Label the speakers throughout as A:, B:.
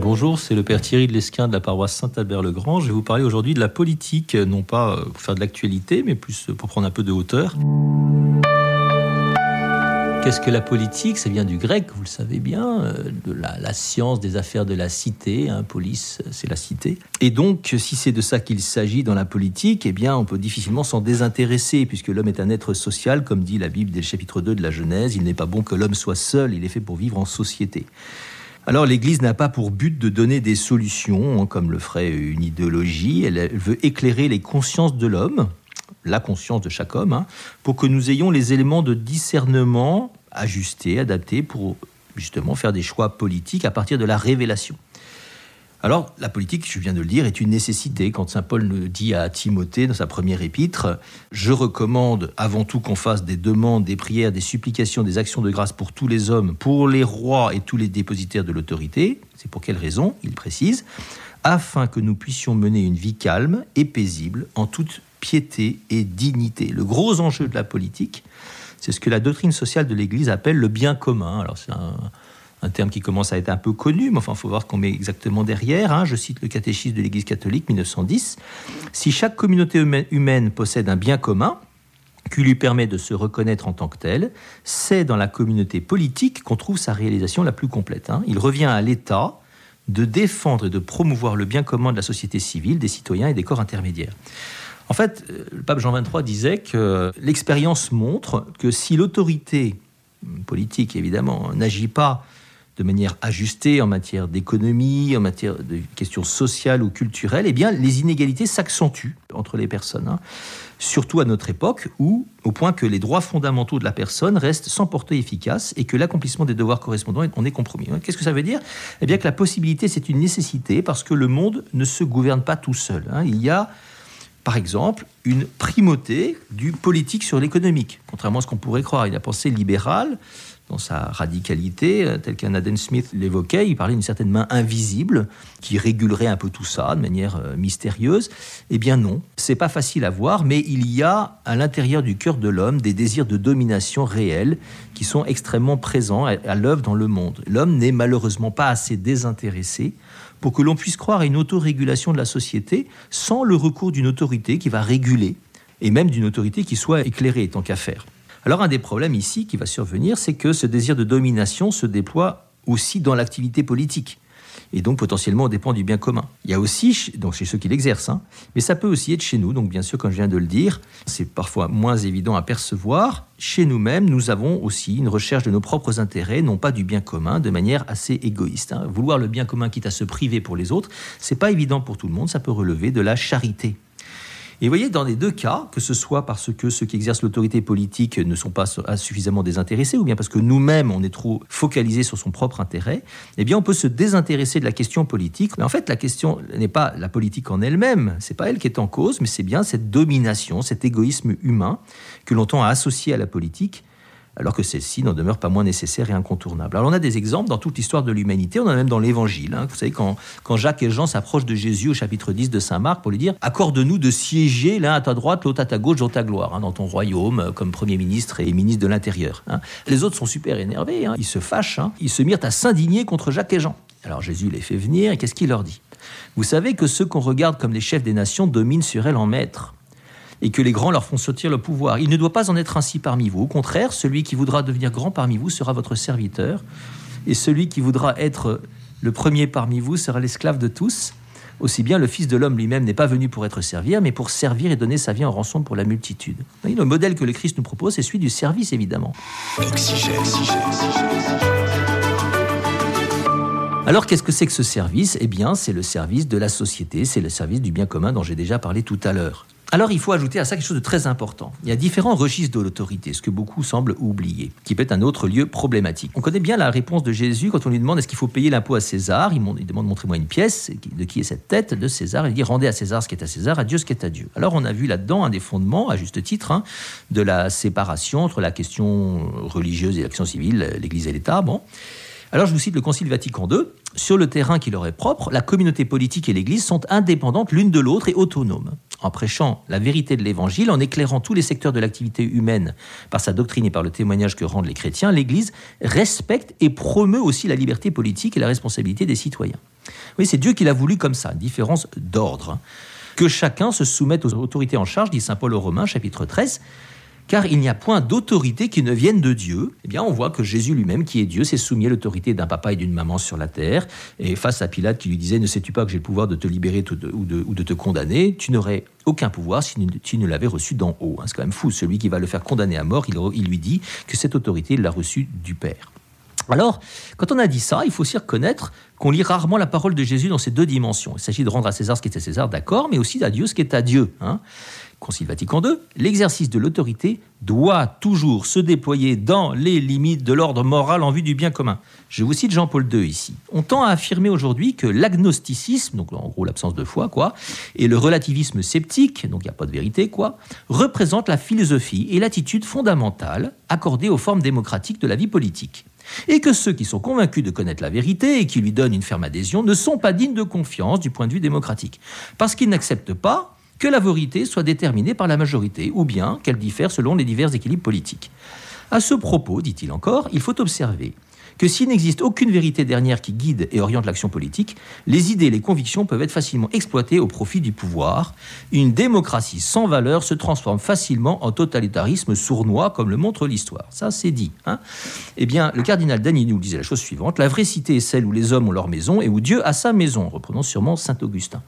A: Bonjour, c'est le père Thierry de Lesquin de la paroisse Saint-Albert-le-Grand. Je vais vous parler aujourd'hui de la politique, non pas pour faire de l'actualité, mais plus pour prendre un peu de hauteur. Qu'est-ce que la politique? Ça vient du grec, vous le savez bien, euh, de la, science des affaires de la cité. Hein, police, c'est la cité. Et donc, si c'est de ça qu'il s'agit dans la politique, eh bien, on peut difficilement s'en désintéresser, puisque l'homme est un être social, comme dit la Bible dès le chapitre 2 de la Genèse. Il n'est pas bon que l'homme soit seul, il est fait pour vivre en société. Alors l'Église n'a pas pour but de donner des solutions, hein, comme le ferait une idéologie. Elle veut éclairer les consciences de l'homme, la conscience de chaque homme, hein, pour que nous ayons les éléments de discernement ajustés, adaptés, pour justement faire des choix politiques à partir de la révélation. Alors, la politique, je viens de le dire, est une nécessité. Quand Saint Paul le dit à Timothée dans sa première épître, je recommande avant tout qu'on fasse des demandes, des prières, des supplications, des actions de grâce pour tous les hommes, pour les rois et tous les dépositaires de l'autorité. C'est pour quelle raison Il précise afin que nous puissions mener une vie calme et paisible en toute piété et dignité. Le gros enjeu de la politique, c'est ce que la doctrine sociale de l'Église appelle le bien commun. Alors c'est un, terme qui commence à être un peu connu, mais enfin il faut voir qu'on met exactement derrière. Hein. Je cite le catéchisme de l'Église catholique 1910. Si chaque communauté humaine possède un bien commun, qui lui permet de se reconnaître en tant que tel, c'est dans la communauté politique qu'on trouve sa réalisation la plus complète. Hein. Il revient à l'État de défendre et de promouvoir le bien commun de la société civile, des citoyens et des corps intermédiaires. En fait, le pape Jean XXIII disait que l'expérience montre que si l'autorité politique, évidemment, n'agit pas de manière ajustée en matière d'économie, en matière de questions sociales ou culturelles, eh bien, les inégalités s'accentuent entre les personnes. Hein. Surtout à notre époque, où, au point que les droits fondamentaux de la personne restent sans portée efficace et que l'accomplissement des devoirs correspondants en est compromis. Hein. Qu'est-ce que ça veut dire? Eh bien, que la possibilité, c'est une nécessité parce que le monde ne se gouverne pas tout seul. Hein. Il y a par exemple, une primauté du politique sur l'économique, contrairement à ce qu'on pourrait croire. Il a pensée libérale, dans sa radicalité, euh, telle qu'un Adam Smith l'évoquait, il parlait d'une certaine main invisible qui régulerait un peu tout ça de manière euh, mystérieuse. Eh bien non, c'est pas facile à voir, mais il y a à l'intérieur du cœur de l'homme des désirs de domination réels qui sont extrêmement présents à l'œuvre dans le monde. L'homme n'est malheureusement pas assez désintéressé pour que l'on puisse croire à une autorégulation de la société sans le recours d'une autorité qui va réguler, et même d'une autorité qui soit éclairée tant qu'à faire. Alors un des problèmes ici qui va survenir, c'est que ce désir de domination se déploie aussi dans l'activité politique et donc potentiellement au dépend du bien commun. Il y a aussi, donc chez ceux qui l'exercent, hein, mais ça peut aussi être chez nous, donc bien sûr, comme je viens de le dire, c'est parfois moins évident à percevoir. Chez nous-mêmes, nous avons aussi une recherche de nos propres intérêts, non pas du bien commun, de manière assez égoïste. Hein. Vouloir le bien commun quitte à se priver pour les autres, c'est pas évident pour tout le monde, ça peut relever de la charité. Et vous voyez, dans les deux cas, que ce soit parce que ceux qui exercent l'autorité politique ne sont pas suffisamment désintéressés, ou bien parce que nous-mêmes, on est trop focalisés sur son propre intérêt, eh bien, on peut se désintéresser de la question politique. Mais en fait, la question n'est pas la politique en elle-même, c'est pas elle qui est en cause, mais c'est bien cette domination, cet égoïsme humain que l'on tend à associer à la politique alors que celle-ci n'en demeure pas moins nécessaire et incontournable. Alors on a des exemples dans toute l'histoire de l'humanité, on en a même dans l'Évangile. Hein. Vous savez, quand, quand Jacques et Jean s'approchent de Jésus au chapitre 10 de Saint Marc pour lui dire Accorde-nous de siéger l'un à ta droite, l'autre à ta gauche dans ta gloire, hein, dans ton royaume, euh, comme Premier ministre et ministre de l'Intérieur. Hein. Les autres sont super énervés, ils se fâchent, ils se mirent à s'indigner contre Jacques et Jean. Alors Jésus les fait venir et qu'est-ce qu'il leur dit? Vous savez que ceux qu'on regarde comme les chefs des nations dominent sur elles en maître et que les grands leur font sortir le pouvoir. Il ne doit pas en être ainsi parmi vous. Au contraire, celui qui voudra devenir grand parmi vous sera votre serviteur, et celui qui voudra être le premier parmi vous sera l'esclave de tous. Aussi bien le Fils de l'homme lui-même n'est pas venu pour être servir, mais pour servir et donner sa vie en rançon pour la multitude. Le modèle que le Christ nous propose, c'est celui du service, évidemment. Alors qu'est-ce que c'est que ce service? Eh bien, c'est le service de la société, c'est le service du bien commun dont j'ai déjà parlé tout à l'heure. Alors il faut ajouter à ça quelque chose de très important. Il y a différents registres de l'autorité, ce que beaucoup semblent oublier, qui peut être un autre lieu problématique. On connaît bien la réponse de Jésus quand on lui demande est-ce qu'il faut payer l'impôt à César? Il, demande montrez-moi une pièce, de qui est cette tête? De César Il dit rendez à César ce qui est à César, à Dieu ce qui est à Dieu. Alors on a vu là-dedans un des fondements, à juste titre, hein, de la séparation entre la question religieuse et l'action civile, l'Église et l'État. Bon. Alors je vous cite le Concile Vatican II. Sur le terrain qui leur est propre, la communauté politique et l'Église sont indépendantes l'une de l'autre et autonomes. En prêchant la vérité de l'Évangile, en éclairant tous les secteurs de l'activité humaine par sa doctrine et par le témoignage que rendent les chrétiens, l'Église respecte et promeut aussi la liberté politique et la responsabilité des citoyens. Oui, c'est Dieu qui l'a voulu comme ça, différence d'ordre. Hein. Que chacun se soumette aux autorités en charge, dit Saint Paul aux Romains, chapitre 13 car il n'y a point d'autorité qui ne vienne de Dieu. Eh bien, on voit que Jésus lui-même, qui est Dieu, s'est soumis à l'autorité d'un papa et d'une maman sur la terre. Et face à Pilate qui lui disait Ne sais-tu pas que j'ai le pouvoir de te libérer ou de, te condamner? Tu n'aurais aucun pouvoir si tu ne l'avais reçu d'en haut. Hein, c'est quand même fou. Celui qui va le faire condamner à mort, il, lui dit que cette autorité, il l'a reçue du Père. Alors, quand on a dit ça, il faut aussi reconnaître qu'on lit rarement la parole de Jésus dans ces deux dimensions. Il s'agit de rendre à César ce qui est à César, d'accord, mais aussi à Dieu ce qui est à Dieu. Hein. Concile Vatican II, l'exercice de l'autorité doit toujours se déployer dans les limites de l'ordre moral en vue du bien commun. Je vous cite Jean-Paul II ici. On tend à affirmer aujourd'hui que l'agnosticisme, donc en gros l'absence de foi, quoi, et le relativisme sceptique, donc il n'y a pas de vérité, quoi, représentent la philosophie et l'attitude fondamentale accordée aux formes démocratiques de la vie politique et que ceux qui sont convaincus de connaître la vérité et qui lui donnent une ferme adhésion ne sont pas dignes de confiance du point de vue démocratique, parce qu'ils n'acceptent pas que la vérité soit déterminée par la majorité, ou bien qu'elle diffère selon les divers équilibres politiques. À ce propos, dit-il encore, il faut observer que s'il n'existe aucune vérité dernière qui guide et oriente l'action politique, les idées et les convictions peuvent être facilement exploitées au profit du pouvoir. Une démocratie sans valeur se transforme facilement en totalitarisme sournois, comme le montre l'histoire. Ça, c'est dit. Hein eh bien, le cardinal Dany nous disait la chose suivante la vraie cité est celle où les hommes ont leur maison et où Dieu a sa maison, reprenons sûrement saint Augustin.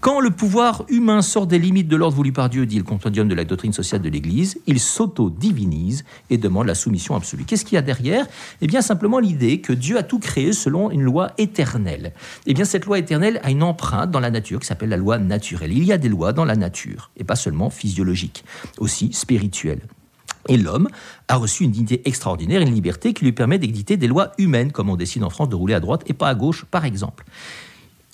A: Quand le pouvoir humain sort des limites de l'ordre voulu par Dieu, dit le compendium de la doctrine sociale de l'Église, il s'auto-divinise et demande la soumission absolue. Qu'est-ce qu'il y a derrière Eh bien, simplement l'idée que Dieu a tout créé selon une loi éternelle. Eh bien, cette loi éternelle a une empreinte dans la nature qui s'appelle la loi naturelle. Il y a des lois dans la nature, et pas seulement physiologiques, aussi spirituelles. Et l'homme a reçu une dignité extraordinaire, une liberté qui lui permet d'éditer des lois humaines, comme on décide en France de rouler à droite et pas à gauche, par exemple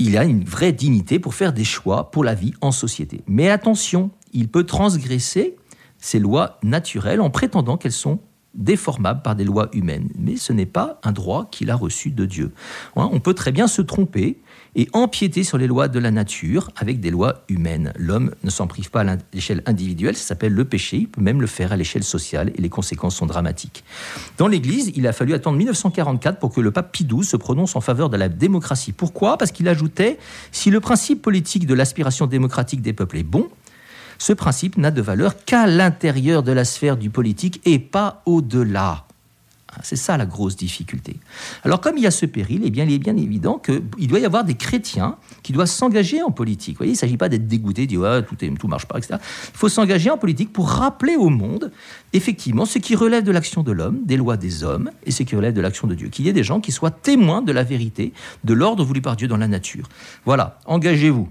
A: il a une vraie dignité pour faire des choix pour la vie en société. Mais attention, il peut transgresser ces lois naturelles en prétendant qu'elles sont déformables par des lois humaines. Mais ce n'est pas un droit qu'il a reçu de Dieu. Hein, on peut très bien se tromper et empiéter sur les lois de la nature avec des lois humaines. L'homme ne s'en prive pas à l'échelle individuelle, ça s'appelle le péché, il peut même le faire à l'échelle sociale et les conséquences sont dramatiques. Dans l'Église, il a fallu attendre 1944 pour que le pape Pie XII se prononce en faveur de la démocratie. Pourquoi? Parce qu'il ajoutait, si le principe politique de l'aspiration démocratique des peuples est bon, ce principe n'a de valeur qu'à l'intérieur de la sphère du politique et pas au-delà. C'est ça la grosse difficulté. Alors comme il y a ce péril, eh bien, il est bien évident qu'il doit y avoir des chrétiens qui doivent s'engager en politique. Vous voyez, il ne s'agit pas d'être dégoûté, de dire ah, tout ne tout marche pas, etc. Il faut s'engager en politique pour rappeler au monde, effectivement, ce qui relève de l'action de l'homme, des lois des hommes, et ce qui relève de l'action de Dieu. Qu'il y ait des gens qui soient témoins de la vérité, de l'ordre voulu par Dieu dans la nature. Voilà, engagez-vous.